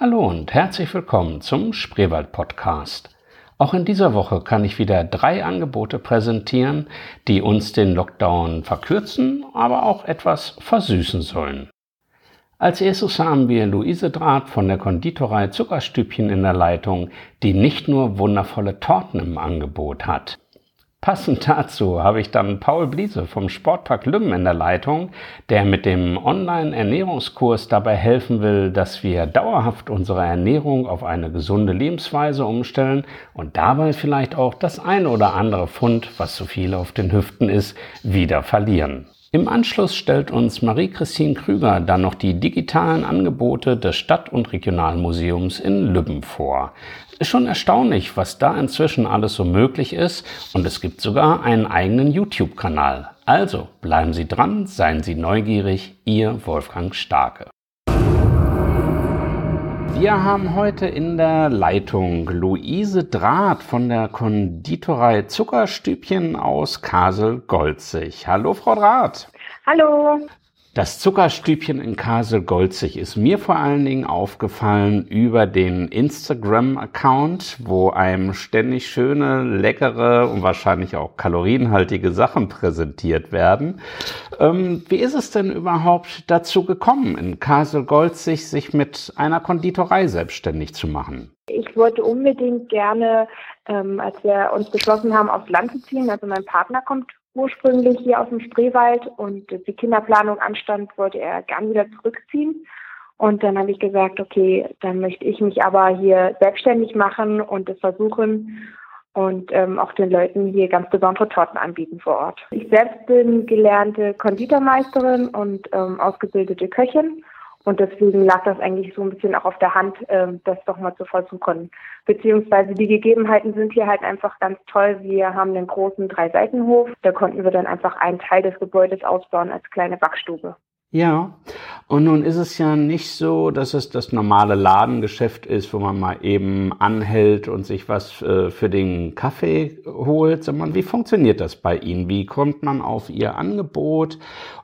Hallo und herzlich willkommen zum Spreewald Podcast. Auch in dieser Woche kann ich wieder drei Angebote präsentieren, die uns den Lockdown verkürzen, aber auch etwas versüßen sollen. Als erstes haben wir Luise Draht von der Konditorei Zuckerstübchen in der Leitung, die nicht nur wundervolle Torten im Angebot hat. Passend dazu habe ich dann Paul Bliese vom Sportpark Lümmen in der Leitung, der mit dem Online-Ernährungskurs dabei helfen will, dass wir dauerhaft unsere Ernährung auf eine gesunde Lebensweise umstellen und dabei vielleicht auch das eine oder andere Pfund, was zu viel auf den Hüften ist, wieder verlieren. Im Anschluss stellt uns Marie-Christine Krüger dann noch die digitalen Angebote des Stadt- und Regionalmuseums in Lübben vor. Ist schon erstaunlich, was da inzwischen alles so möglich ist und es gibt sogar einen eigenen YouTube-Kanal. Also bleiben Sie dran, seien Sie neugierig, Ihr Wolfgang Starke. Wir haben heute in der Leitung Luise Draht von der Konditorei Zuckerstübchen aus Kasel-Golzig. Hallo, Frau Draht. Hallo. Das Zuckerstübchen in Kasel-Golzig ist mir vor allen Dingen aufgefallen über den Instagram-Account, wo einem ständig schöne, leckere und wahrscheinlich auch kalorienhaltige Sachen präsentiert werden. Ähm, wie ist es denn überhaupt dazu gekommen, in Kasel-Golzig sich mit einer Konditorei selbstständig zu machen? Ich wollte unbedingt gerne, ähm, als wir uns beschlossen haben, aufs Land zu ziehen, also mein Partner kommt ursprünglich hier aus dem Spreewald und die Kinderplanung anstand, wollte er gern wieder zurückziehen. Und dann habe ich gesagt, okay, dann möchte ich mich aber hier selbstständig machen und es versuchen und ähm, auch den Leuten hier ganz besondere Torten anbieten vor Ort. Ich selbst bin gelernte Konditormeisterin und ähm, ausgebildete Köchin und deswegen lag das eigentlich so ein bisschen auch auf der Hand, ähm, das doch mal zu versuchen. Beziehungsweise die Gegebenheiten sind hier halt einfach ganz toll. Wir haben einen großen Drei-Seitenhof. Da konnten wir dann einfach einen Teil des Gebäudes ausbauen als kleine Backstube. Ja, und nun ist es ja nicht so, dass es das normale Ladengeschäft ist, wo man mal eben anhält und sich was äh, für den Kaffee holt, sondern wie funktioniert das bei Ihnen? Wie kommt man auf Ihr Angebot?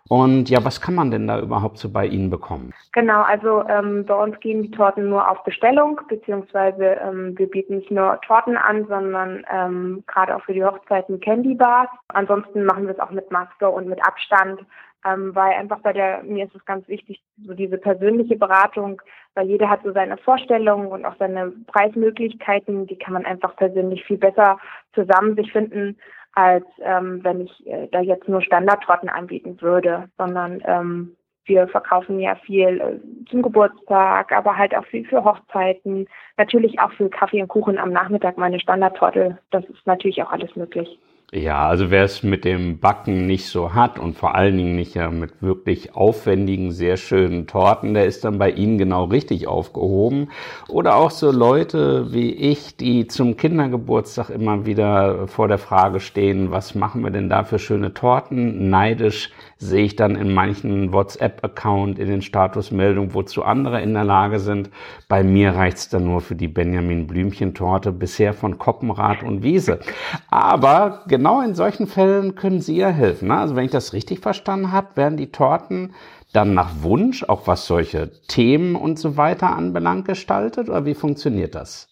Und ja, was kann man denn da überhaupt so bei Ihnen bekommen? Genau, also ähm, bei uns gehen die Torten nur auf Bestellung, beziehungsweise ähm, wir bieten nicht nur Torten an, sondern ähm, gerade auch für die Hochzeiten Candy Bars. Ansonsten machen wir es auch mit Maske und mit Abstand ähm, weil einfach bei der, mir ist es ganz wichtig, so diese persönliche Beratung, weil jeder hat so seine Vorstellungen und auch seine Preismöglichkeiten, die kann man einfach persönlich viel besser zusammen sich finden, als ähm, wenn ich äh, da jetzt nur Standardtrotten anbieten würde, sondern ähm, wir verkaufen ja viel äh, zum Geburtstag, aber halt auch viel für Hochzeiten, natürlich auch für Kaffee und Kuchen am Nachmittag meine Standardtorte. Das ist natürlich auch alles möglich. Ja, also wer es mit dem Backen nicht so hat und vor allen Dingen nicht ja mit wirklich aufwendigen, sehr schönen Torten, der ist dann bei Ihnen genau richtig aufgehoben. Oder auch so Leute wie ich, die zum Kindergeburtstag immer wieder vor der Frage stehen, was machen wir denn da für schöne Torten? Neidisch sehe ich dann in manchen WhatsApp-Account in den Statusmeldungen, wozu andere in der Lage sind. Bei mir reicht's dann nur für die Benjamin Blümchen-Torte, bisher von Koppenrad und Wiese. Aber genau in solchen Fällen können Sie ja helfen. Ne? Also wenn ich das richtig verstanden habe, werden die Torten dann nach Wunsch, auch was solche Themen und so weiter anbelangt, gestaltet? Oder wie funktioniert das?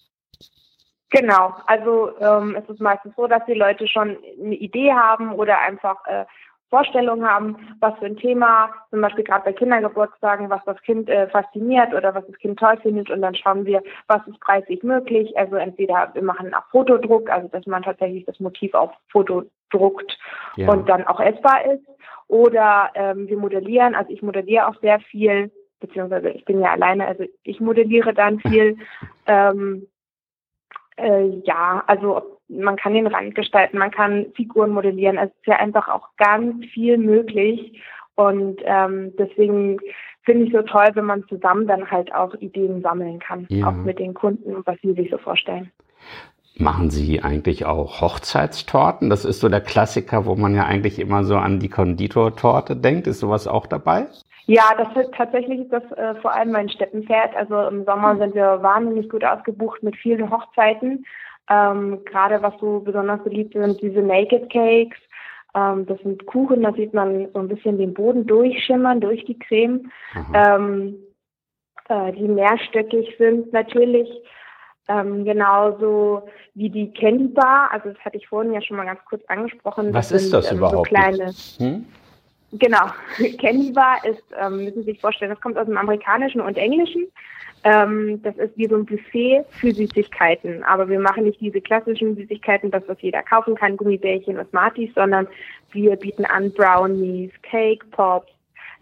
Genau, also ähm, es ist meistens so, dass die Leute schon eine Idee haben oder einfach äh, Vorstellungen haben, was für ein Thema, zum Beispiel gerade bei Kindergeburtstagen, was das Kind äh, fasziniert oder was das Kind toll findet und dann schauen wir, was ist preislich möglich. Also entweder wir machen auch Fotodruck, also dass man tatsächlich das Motiv auf Foto druckt ja. und dann auch essbar ist. Oder ähm, wir modellieren, also ich modelliere auch sehr viel, beziehungsweise ich bin ja alleine, also ich modelliere dann viel. ähm, äh, ja, also man kann den Rand gestalten, man kann Figuren modellieren. Es ist ja einfach auch ganz viel möglich. Und ähm, deswegen finde ich so toll, wenn man zusammen dann halt auch Ideen sammeln kann, ja. auch mit den Kunden und was sie sich so vorstellen. Machen Sie eigentlich auch Hochzeitstorten? Das ist so der Klassiker, wo man ja eigentlich immer so an die Konditortorte denkt. Ist sowas auch dabei? Ja, das ist, tatsächlich ist das äh, vor allem mein Steppenpferd. Also im Sommer sind wir wahnsinnig gut ausgebucht mit vielen Hochzeiten. Ähm, Gerade was so besonders beliebt sind, diese Naked Cakes. Ähm, das sind Kuchen, da sieht man so ein bisschen den Boden durchschimmern durch die Creme. Ähm, äh, die mehrstöckig sind natürlich. Ähm, genauso wie die Candy Bar, also das hatte ich vorhin ja schon mal ganz kurz angesprochen. Was das ist das ähm, überhaupt? So kleine, hm? Genau, Candy Bar ist, ähm, müssen Sie sich vorstellen, das kommt aus dem Amerikanischen und Englischen. Ähm, das ist wie so ein Buffet für Süßigkeiten. Aber wir machen nicht diese klassischen Süßigkeiten, das, was jeder kaufen kann, Gummibärchen und Smarties, sondern wir bieten an Brownies, Cake Pops,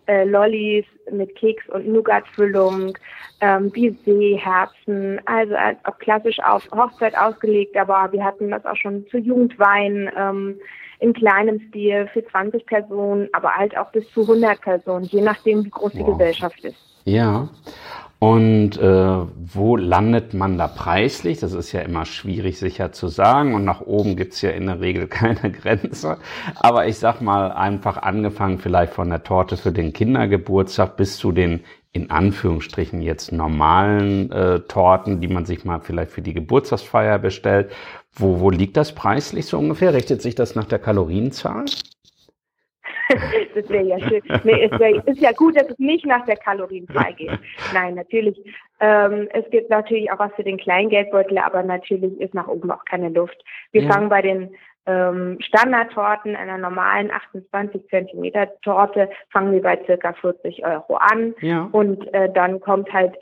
äh, Lollis mit Keks- und Nougat-Füllung, ähm, Baiser, Herzen, also auch klassisch auf Hochzeit ausgelegt, aber wir hatten das auch schon zu Jugendwein ähm, in kleinem Stil für 20 Personen, aber halt auch bis zu 100 Personen, je nachdem, wie groß wow. die Gesellschaft ist. Ja, und äh, wo landet man da preislich? Das ist ja immer schwierig sicher zu sagen. Und nach oben gibt's ja in der Regel keine Grenze. Aber ich sag mal einfach angefangen vielleicht von der Torte für den Kindergeburtstag bis zu den in Anführungsstrichen jetzt normalen äh, Torten, die man sich mal vielleicht für die Geburtstagsfeier bestellt. Wo, wo liegt das preislich so ungefähr? Richtet sich das nach der Kalorienzahl? das wäre ja schön. Nee, es wär, ist ja gut, dass es nicht nach der Kalorienzahl geht. Nein, natürlich. Ähm, es gibt natürlich auch was für den kleinen Geldbeutel, aber natürlich ist nach oben auch keine Luft. Wir ja. fangen bei den ähm, Standardtorten einer normalen 28 Zentimeter Torte fangen wir bei circa 40 Euro an. Ja. Und äh, dann kommt halt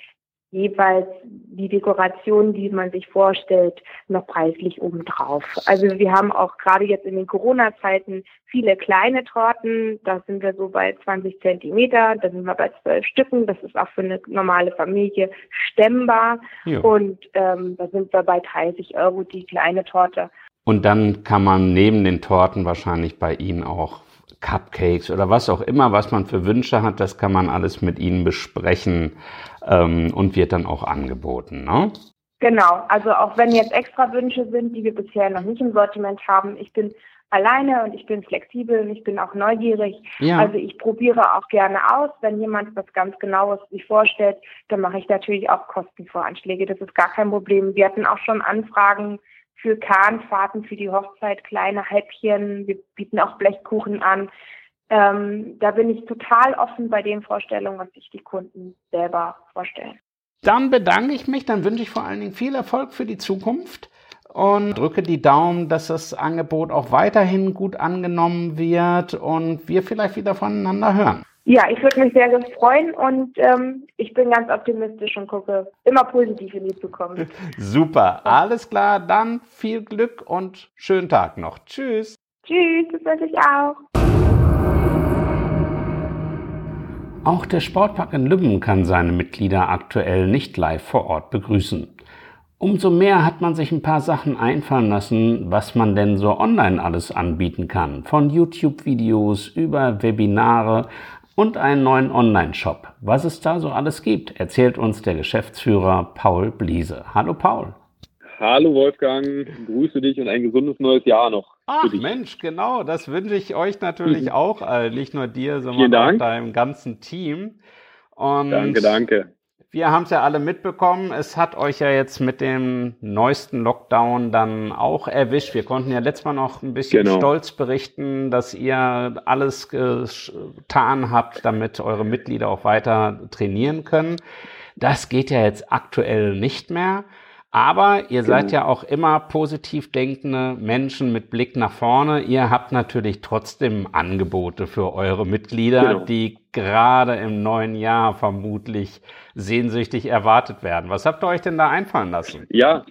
jeweils die Dekoration, die man sich vorstellt, noch preislich obendrauf. Also wir haben auch gerade jetzt in den Corona-Zeiten viele kleine Torten. Da sind wir so bei 20 Zentimeter, da sind wir bei zwölf Stücken. Das ist auch für eine normale Familie stemmbar. Jo. Und ähm, da sind wir bei 30 Euro die kleine Torte. Und dann kann man neben den Torten wahrscheinlich bei Ihnen auch Cupcakes oder was auch immer, was man für Wünsche hat, das kann man alles mit Ihnen besprechen ähm, und wird dann auch angeboten. Ne? Genau, also auch wenn jetzt extra Wünsche sind, die wir bisher noch nicht im Sortiment haben, ich bin alleine und ich bin flexibel und ich bin auch neugierig. Ja. Also ich probiere auch gerne aus. Wenn jemand was ganz Genaues sich vorstellt, dann mache ich natürlich auch Kostenvoranschläge. Das ist gar kein Problem. Wir hatten auch schon Anfragen für Kahnfahrten für die Hochzeit, kleine Häppchen. Wir bieten auch Blechkuchen an. Ähm, da bin ich total offen bei den Vorstellungen, was sich die Kunden selber vorstellen. Dann bedanke ich mich, dann wünsche ich vor allen Dingen viel Erfolg für die Zukunft und drücke die Daumen, dass das Angebot auch weiterhin gut angenommen wird und wir vielleicht wieder voneinander hören. Ja, ich würde mich sehr, sehr freuen und ähm, ich bin ganz optimistisch und gucke immer positiv in die Zukunft. Super, alles klar, dann viel Glück und schönen Tag noch. Tschüss. Tschüss, das wünsche ich auch. Auch der Sportpark in Lübben kann seine Mitglieder aktuell nicht live vor Ort begrüßen. Umso mehr hat man sich ein paar Sachen einfallen lassen, was man denn so online alles anbieten kann. Von YouTube-Videos über Webinare und einen neuen Online-Shop. Was es da so alles gibt, erzählt uns der Geschäftsführer Paul Bliese. Hallo Paul. Hallo Wolfgang, grüße dich und ein gesundes neues Jahr noch. Ach Mensch, genau, das wünsche ich euch natürlich auch, äh, nicht nur dir, sondern auch deinem ganzen Team. Und danke, danke wir haben es ja alle mitbekommen. Es hat euch ja jetzt mit dem neuesten Lockdown dann auch erwischt. Wir konnten ja letztes Mal noch ein bisschen genau. stolz berichten, dass ihr alles getan habt, damit eure Mitglieder auch weiter trainieren können. Das geht ja jetzt aktuell nicht mehr. Aber ihr seid genau. ja auch immer positiv denkende Menschen mit Blick nach vorne. Ihr habt natürlich trotzdem Angebote für eure Mitglieder, genau. die gerade im neuen Jahr vermutlich sehnsüchtig erwartet werden. Was habt ihr euch denn da einfallen lassen? Ja,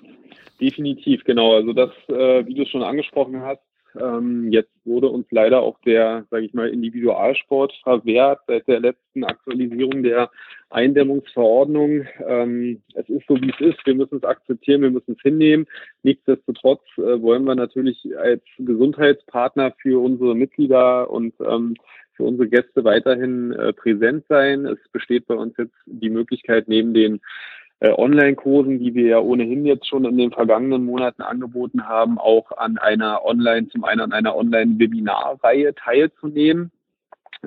definitiv, genau. Also das, äh, wie du es schon angesprochen hast, ähm, jetzt wurde uns leider auch der, sage ich mal, Individualsport verwehrt seit der letzten Aktualisierung der Eindämmungsverordnung. Ähm, es ist so, wie es ist. Wir müssen es akzeptieren, wir müssen es hinnehmen. Nichtsdestotrotz äh, wollen wir natürlich als Gesundheitspartner für unsere Mitglieder und ähm, für unsere Gäste weiterhin äh, präsent sein. Es besteht bei uns jetzt die Möglichkeit, neben den äh, Online-Kursen, die wir ja ohnehin jetzt schon in den vergangenen Monaten angeboten haben, auch an einer Online, zum einen an einer Online-Webinarreihe teilzunehmen,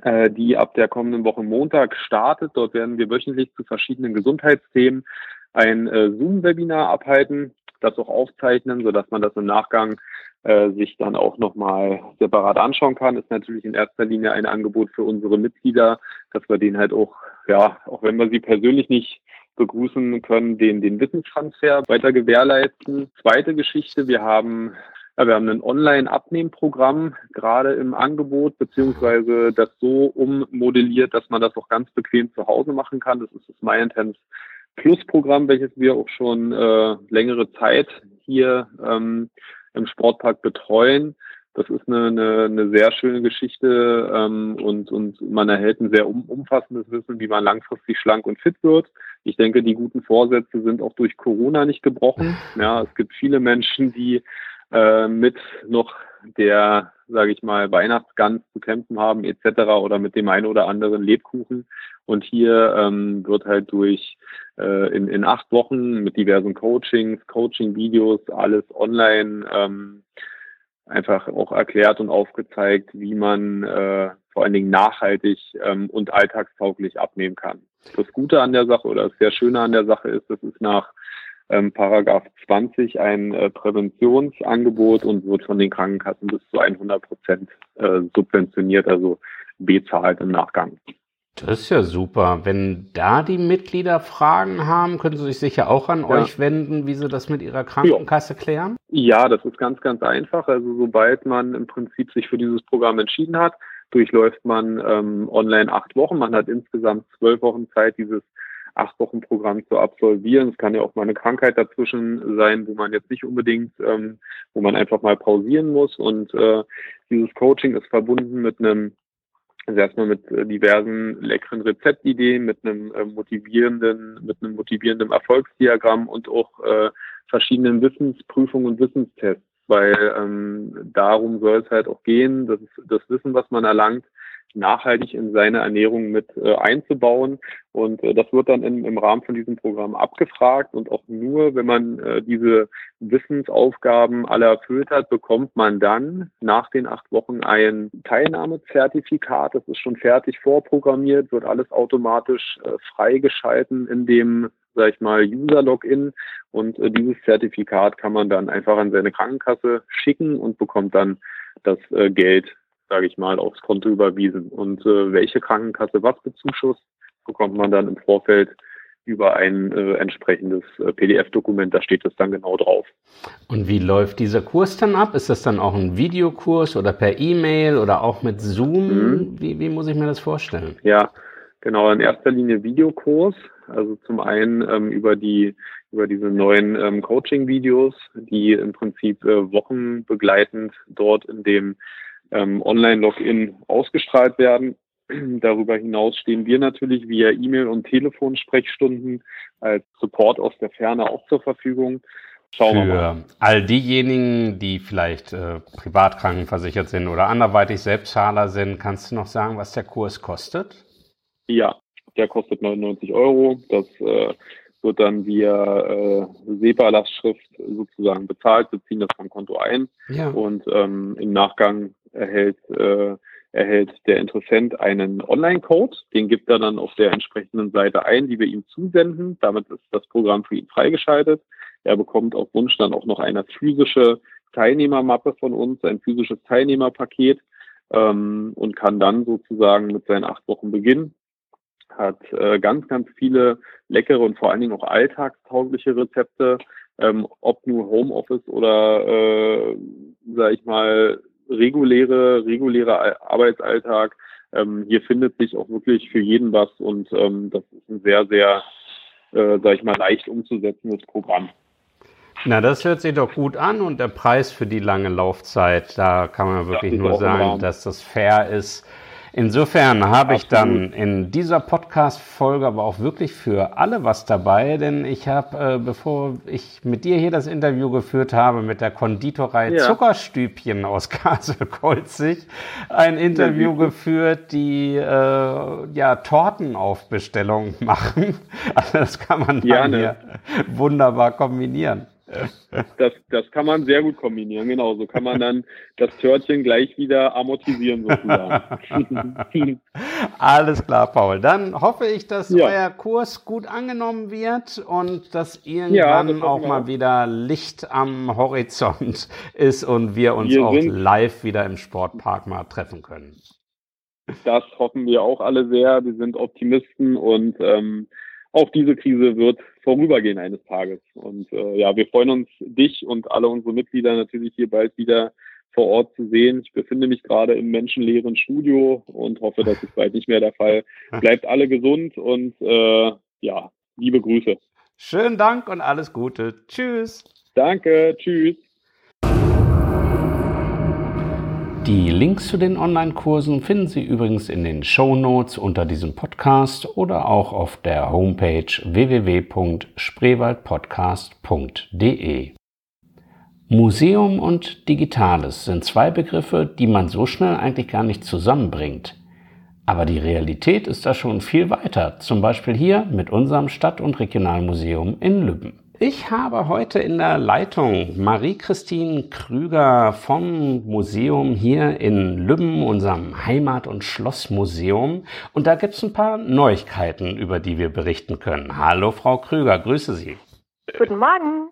äh, die ab der kommenden Woche Montag startet. Dort werden wir wöchentlich zu verschiedenen Gesundheitsthemen ein äh, Zoom-Webinar abhalten, das auch aufzeichnen, sodass man das im Nachgang äh, sich dann auch nochmal separat anschauen kann, ist natürlich in erster Linie ein Angebot für unsere Mitglieder, dass wir denen halt auch, ja, auch wenn wir sie persönlich nicht begrüßen können, den, den Wissenstransfer weiter gewährleisten. Zweite Geschichte, wir haben ja, wir haben ein Online-Abnehmprogramm gerade im Angebot, beziehungsweise das so ummodelliert, dass man das auch ganz bequem zu Hause machen kann. Das ist das MyIntense Plus-Programm, welches wir auch schon äh, längere Zeit hier ähm, im Sportpark betreuen. Das ist eine, eine, eine sehr schöne Geschichte ähm, und, und man erhält ein sehr um, umfassendes Wissen, wie man langfristig schlank und fit wird. Ich denke, die guten Vorsätze sind auch durch Corona nicht gebrochen. Ja, es gibt viele Menschen, die äh, mit noch der, sage ich mal, Weihnachtsgans zu kämpfen haben etc. oder mit dem einen oder anderen Lebkuchen. Und hier ähm, wird halt durch äh, in, in acht Wochen mit diversen Coachings, Coaching-Videos, alles online ähm, einfach auch erklärt und aufgezeigt, wie man äh, vor allen Dingen nachhaltig ähm, und alltagstauglich abnehmen kann. Das Gute an der Sache oder das sehr Schöne an der Sache ist, dass es nach ähm, Paragraph 20 ein äh, Präventionsangebot und wird von den Krankenkassen bis zu 100 Prozent äh, subventioniert, also bezahlt im Nachgang. Das ist ja super. Wenn da die Mitglieder Fragen haben, können sie sich sicher auch an ja. euch wenden, wie sie das mit ihrer Krankenkasse klären? Ja, das ist ganz, ganz einfach. Also sobald man im Prinzip sich für dieses Programm entschieden hat, durchläuft man ähm, online acht Wochen. Man hat insgesamt zwölf Wochen Zeit, dieses acht Wochen Programm zu absolvieren. Es kann ja auch mal eine Krankheit dazwischen sein, wo man jetzt nicht unbedingt, ähm, wo man einfach mal pausieren muss. Und äh, dieses Coaching ist verbunden mit einem also erstmal mit äh, diversen leckeren Rezeptideen, mit einem äh, motivierenden, mit einem motivierenden Erfolgsdiagramm und auch äh, verschiedenen Wissensprüfungen und Wissenstests, weil ähm, darum soll es halt auch gehen, das, das Wissen, was man erlangt, nachhaltig in seine Ernährung mit äh, einzubauen. Und äh, das wird dann in, im Rahmen von diesem Programm abgefragt. Und auch nur, wenn man äh, diese Wissensaufgaben alle erfüllt hat, bekommt man dann nach den acht Wochen ein Teilnahmezertifikat. Das ist schon fertig vorprogrammiert, wird alles automatisch äh, freigeschalten in dem sag ich mal, User-Login und äh, dieses Zertifikat kann man dann einfach an seine Krankenkasse schicken und bekommt dann das äh, Geld sage ich mal, aufs Konto überwiesen. Und äh, welche Krankenkasse was bezuschusst, bekommt man dann im Vorfeld über ein äh, entsprechendes äh, PDF-Dokument, da steht es dann genau drauf. Und wie läuft dieser Kurs dann ab? Ist das dann auch ein Videokurs oder per E-Mail oder auch mit Zoom? Mhm. Wie, wie muss ich mir das vorstellen? Ja, genau, in erster Linie Videokurs. Also zum einen ähm, über die über diese neuen ähm, Coaching-Videos, die im Prinzip äh, wochenbegleitend dort in dem ähm, Online-Login ausgestrahlt werden. Darüber hinaus stehen wir natürlich via E-Mail und Telefonsprechstunden als Support aus der Ferne auch zur Verfügung. Schauen Für wir mal. all diejenigen, die vielleicht äh, privat krankenversichert sind oder anderweitig Selbstzahler sind, kannst du noch sagen, was der Kurs kostet? Ja, der kostet 99 Euro. Das äh, wird dann via äh, SEPA-Lastschrift sozusagen bezahlt. Wir ziehen das vom Konto ein ja. und ähm, im Nachgang erhält, äh, erhält der Interessent einen Online-Code. Den gibt er dann auf der entsprechenden Seite ein, die wir ihm zusenden. Damit ist das Programm für ihn freigeschaltet. Er bekommt auf Wunsch dann auch noch eine physische Teilnehmermappe von uns, ein physisches Teilnehmerpaket ähm, und kann dann sozusagen mit seinen acht Wochen beginnen. Hat äh, ganz, ganz viele leckere und vor allen Dingen auch alltagstaugliche Rezepte, ähm, ob nur Homeoffice oder, äh, sag ich mal, reguläre, regulärer Arbeitsalltag. Ähm, hier findet sich auch wirklich für jeden was und ähm, das ist ein sehr, sehr, äh, sag ich mal, leicht umzusetzendes Programm. Na, das hört sich doch gut an und der Preis für die lange Laufzeit, da kann man wirklich nur sagen, dass das fair ist. Insofern habe ich dann in dieser Podcast-Folge aber auch wirklich für alle was dabei, denn ich habe, äh, bevor ich mit dir hier das Interview geführt habe, mit der Konditorei ja. Zuckerstübchen aus Kassel-Kolzig ein Interview ja, geführt, die äh, ja Torten auf Bestellung machen. Also das kann man ja, ne. hier wunderbar kombinieren. Das, das kann man sehr gut kombinieren, genau. So kann man dann das Törtchen gleich wieder amortisieren sozusagen. Alles klar, Paul. Dann hoffe ich, dass ja. euer Kurs gut angenommen wird und dass irgendwann ja, auch mal auch. wieder Licht am Horizont ist und wir uns wir auch live wieder im Sportpark mal treffen können. Das hoffen wir auch alle sehr. Wir sind Optimisten und ähm, auch diese Krise wird vorübergehen eines Tages. Und äh, ja, wir freuen uns, dich und alle unsere Mitglieder natürlich hier bald wieder vor Ort zu sehen. Ich befinde mich gerade im menschenleeren Studio und hoffe, das ist bald nicht mehr der Fall. Bleibt alle gesund und äh, ja, liebe Grüße. Schönen Dank und alles Gute. Tschüss. Danke, tschüss. Die Links zu den Online-Kursen finden Sie übrigens in den Show Notes unter diesem Podcast oder auch auf der Homepage www.spreewaldpodcast.de. Museum und Digitales sind zwei Begriffe, die man so schnell eigentlich gar nicht zusammenbringt. Aber die Realität ist da schon viel weiter, zum Beispiel hier mit unserem Stadt- und Regionalmuseum in Lübben. Ich habe heute in der Leitung Marie-Christine Krüger vom Museum hier in Lübben, unserem Heimat- und Schlossmuseum. Und da gibt es ein paar Neuigkeiten, über die wir berichten können. Hallo, Frau Krüger, grüße Sie. Guten Morgen.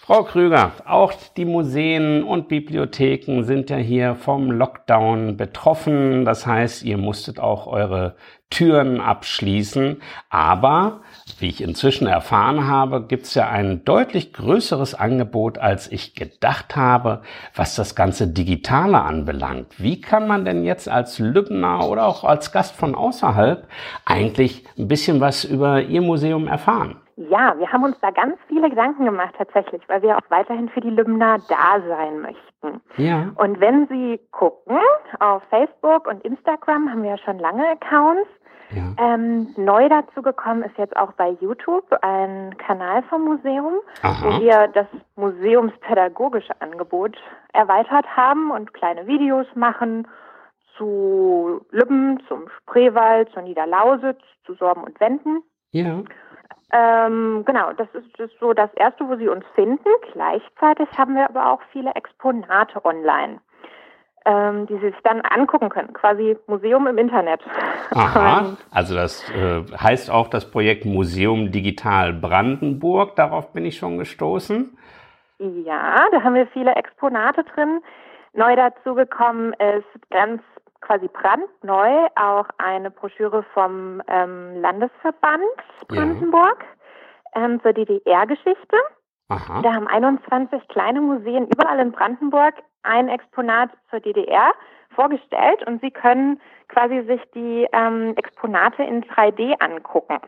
Frau Krüger, auch die Museen und Bibliotheken sind ja hier vom Lockdown betroffen. Das heißt, ihr musstet auch eure Türen abschließen. Aber, wie ich inzwischen erfahren habe, gibt es ja ein deutlich größeres Angebot, als ich gedacht habe, was das ganze Digitale anbelangt. Wie kann man denn jetzt als Lübner oder auch als Gast von außerhalb eigentlich ein bisschen was über Ihr Museum erfahren? Ja, wir haben uns da ganz viele Gedanken gemacht tatsächlich, weil wir auch weiterhin für die Lübner da sein möchten. Ja. Und wenn Sie gucken, auf Facebook und Instagram haben wir ja schon lange Accounts. Ja. Ähm, neu dazu gekommen ist jetzt auch bei YouTube ein Kanal vom Museum, Aha. wo wir das museumspädagogische Angebot erweitert haben und kleine Videos machen zu Lübben, zum Spreewald, zur Niederlausitz, zu Sorben und Wenden. Ja. Ähm, genau, das ist, das ist so das Erste, wo Sie uns finden. Gleichzeitig haben wir aber auch viele Exponate online, ähm, die Sie sich dann angucken können. Quasi Museum im Internet. Aha, also das äh, heißt auch das Projekt Museum Digital Brandenburg. Darauf bin ich schon gestoßen. ja, da haben wir viele Exponate drin. Neu dazu gekommen ist ganz quasi brandneu auch eine Broschüre vom ähm, Landesverband Ja. Brandenburg ähm, zur DDR-Geschichte. Aha. Da haben 21 kleine Museen überall in Brandenburg ein Exponat zur DDR vorgestellt und Sie können quasi sich die ähm, Exponate in 3D angucken.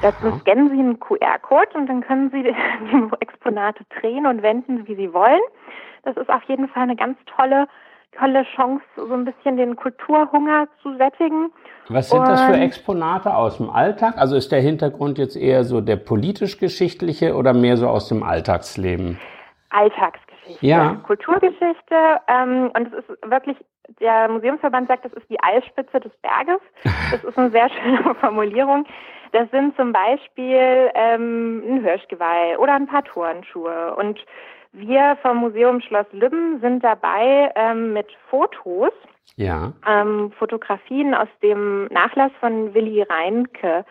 Dazu scannen Sie einen QR-Code und dann können Sie die Exponate drehen und wenden, wie Sie wollen. Das ist auf jeden Fall eine ganz tolle, tolle Chance, so ein bisschen den Kulturhunger zu sättigen. Was sind das für Und- Exponate aus dem Alltag? Also ist der Hintergrund jetzt eher so der politisch-geschichtliche oder mehr so aus dem Alltagsleben? Alltagsgeschichte, Ja. Kulturgeschichte ähm, und es ist wirklich, der Museumsverband sagt, das ist die Eisspitze des Berges. Das ist eine sehr schöne Formulierung. Das sind zum Beispiel ähm, ein Hirschgeweih oder ein paar Turnschuhe und wir vom Museum Schloss Lübben sind dabei ähm, mit Fotos, Ja. ähm, Fotografien aus dem Nachlass von Willi Reinke,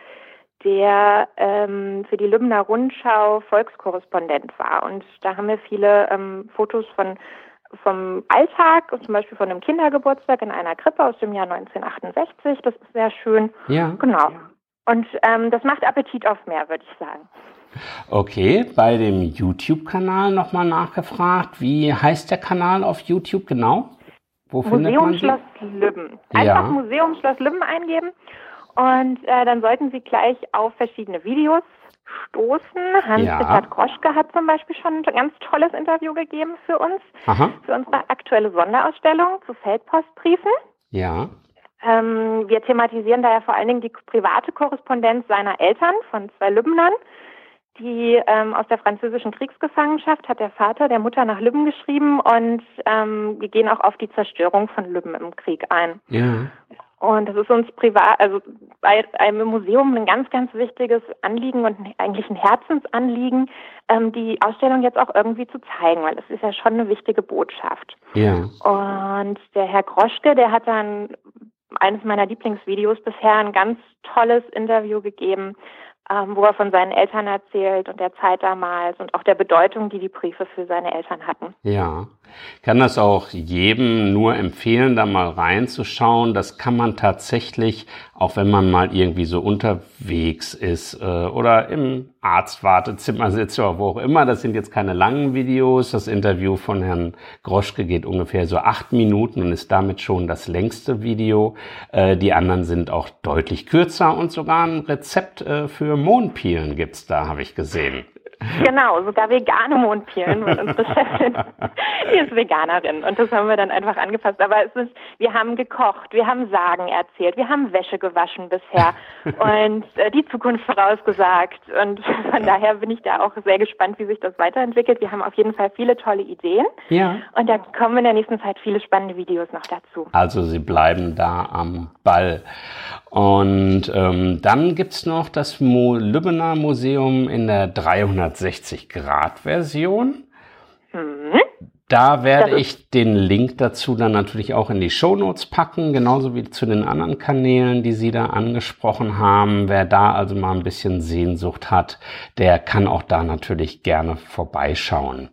der ähm, für die Lübner Rundschau Volkskorrespondent war. Und da haben wir viele ähm, Fotos von vom Alltag, zum Beispiel von einem Kindergeburtstag in einer Krippe aus dem Jahr 1968. Das ist sehr schön. Ja. Genau. Und ähm, das macht Appetit auf mehr, würde ich sagen. Okay, bei dem YouTube-Kanal nochmal nachgefragt. Wie heißt der Kanal auf YouTube genau? Wo Museum? Schloss Lübben. Ja. Einfach Museum Schloss Lübben eingeben und äh, dann sollten Sie gleich auf verschiedene Videos stoßen. Ja. Hans-Richard Groschke hat zum Beispiel schon ein ganz tolles Interview gegeben für uns, Aha. für unsere aktuelle Sonderausstellung zu Feldpostbriefen. Ja. Ähm, wir thematisieren da ja vor allen Dingen die private Korrespondenz seiner Eltern von zwei Lübbenern. Die ähm, aus der französischen Kriegsgefangenschaft hat der Vater der Mutter nach Lübben geschrieben und ähm, wir gehen auch auf die Zerstörung von Lübben im Krieg ein. Ja. Und das ist uns privat, also bei einem Museum ein ganz, ganz wichtiges Anliegen und eigentlich ein Herzensanliegen, ähm, die Ausstellung jetzt auch irgendwie zu zeigen, weil es ist ja schon eine wichtige Botschaft. Ja. Und der Herr Groschke, der hat dann eines meiner Lieblingsvideos bisher ein ganz tolles Interview gegeben ähm, wo er von seinen Eltern erzählt und der Zeit damals und auch der Bedeutung, die die Briefe für seine Eltern hatten. Ja, kann das auch jedem nur empfehlen, da mal reinzuschauen. Das kann man tatsächlich, auch wenn man mal irgendwie so unterwegs ist äh, oder im Arztwartezimmer sitzt oder wo auch immer. Das sind jetzt keine langen Videos. Das Interview von Herrn Groschke geht ungefähr so acht Minuten und ist damit schon das längste Video. Äh, die anderen sind auch deutlich kürzer und sogar ein Rezept äh, für Mohnpielen gibt's da, habe ich gesehen. Genau, sogar vegane Mondpielen mit uns beschäftigt. Die ist Veganerin und das haben wir dann einfach angepasst. Aber es ist, wir haben gekocht, wir haben Sagen erzählt, wir haben Wäsche gewaschen bisher und äh, die Zukunft vorausgesagt. Und von daher bin ich da auch sehr gespannt, wie sich das weiterentwickelt. Wir haben auf jeden Fall viele tolle Ideen. Ja. Und da kommen in der nächsten Zeit viele spannende Videos noch dazu. Also Sie bleiben da am Ball. Und ähm, dann gibt's noch das Mo Lübbener Museum in der 360-Grad-Version. Mhm. Da werde ich den Link dazu dann natürlich auch in die Shownotes packen, genauso wie zu den anderen Kanälen, die Sie da angesprochen haben. Wer da also mal ein bisschen Sehnsucht hat, der kann auch da natürlich gerne vorbeischauen.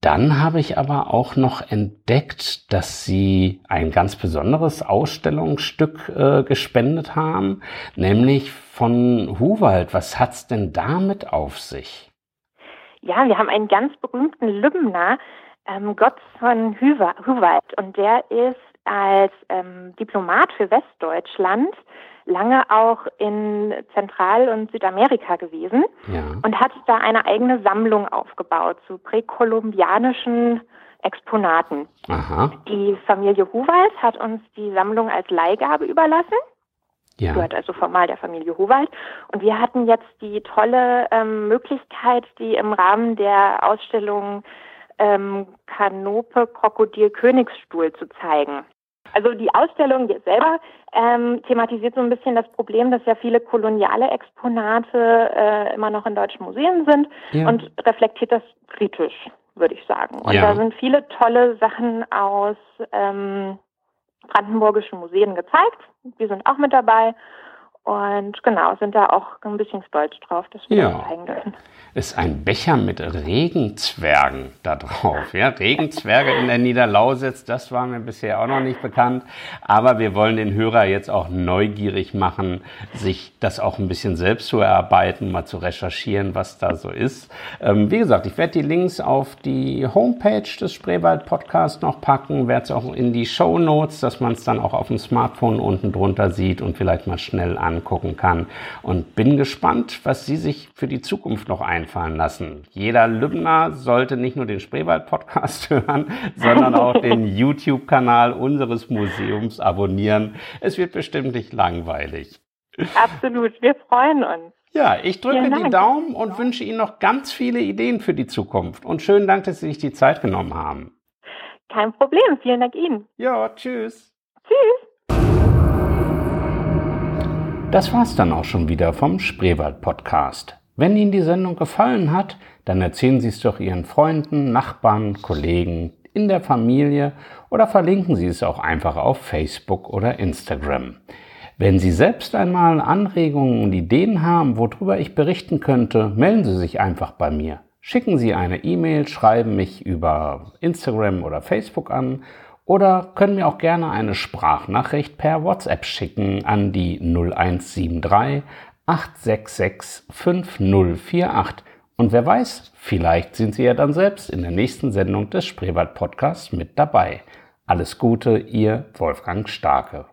Dann habe ich aber auch noch entdeckt, dass sie ein ganz besonderes Ausstellungsstück äh, gespendet haben, nämlich von Huwald. Was hat's denn damit auf sich? Ja, wir haben einen ganz berühmten Lübner, ähm, Gott von Huwald, und der ist als ähm, Diplomat für Westdeutschland lange auch in Zentral- und Südamerika gewesen ja. und hat da eine eigene Sammlung aufgebaut zu präkolumbianischen Exponaten. Aha. Die Familie Huwald hat uns die Sammlung als Leihgabe überlassen. Ja. Gehört also formal der Familie Huwald. Und wir hatten jetzt die tolle ähm, Möglichkeit, die im Rahmen der Ausstellung ähm, Kanope Krokodil Königsstuhl zu zeigen. Also die Ausstellung selber ähm, thematisiert so ein bisschen das Problem, dass ja viele koloniale Exponate äh, immer noch in deutschen Museen sind ja. und reflektiert das kritisch, würde ich sagen. Und ja. da sind viele tolle Sachen aus ähm, brandenburgischen Museen gezeigt. Wir sind auch mit dabei. Und genau, sind da auch ein bisschen stolz drauf, dass wir ja. das zeigen dürfen. Ist ein Becher mit Regenzwergen da drauf. Ja, Regenzwerge in der Niederlausitz, das war mir bisher auch noch nicht bekannt. Aber wir wollen den Hörer jetzt auch neugierig machen, sich das auch ein bisschen selbst zu erarbeiten, mal zu recherchieren, was da so ist. Ähm, wie gesagt, ich werde die Links auf die Homepage des Spreewald Podcasts noch packen, werde es auch in die Show Notes, dass man es dann auch auf dem Smartphone unten drunter sieht und vielleicht mal schnell an angucken kann. Und bin gespannt, was Sie sich für die Zukunft noch einfallen lassen. Jeder Lübner sollte nicht nur den Spreewald-Podcast hören, sondern auch den YouTube-Kanal unseres Museums abonnieren. Es wird bestimmt nicht langweilig. Absolut, wir freuen uns. Ja, ich drücke die Daumen und wünsche Ihnen noch ganz viele Ideen für die Zukunft. Und schönen Dank, dass Sie sich die Zeit genommen haben. Kein Problem, vielen Dank Ihnen. Ja, tschüss. Tschüss. Das war's dann auch schon wieder vom Spreewald Podcast. Wenn Ihnen die Sendung gefallen hat, dann erzählen Sie es doch Ihren Freunden, Nachbarn, Kollegen, in der Familie oder verlinken Sie es auch einfach auf Facebook oder Instagram. Wenn Sie selbst einmal Anregungen und Ideen haben, worüber ich berichten könnte, melden Sie sich einfach bei mir. Schicken Sie eine E-Mail, schreiben mich über Instagram oder Facebook an oder können mir auch gerne eine Sprachnachricht per WhatsApp schicken an die 0173 866 5048. Und wer weiß, vielleicht sind Sie ja dann selbst in der nächsten Sendung des Spreewald Podcasts mit dabei. Alles Gute, Ihr Wolfgang Starke.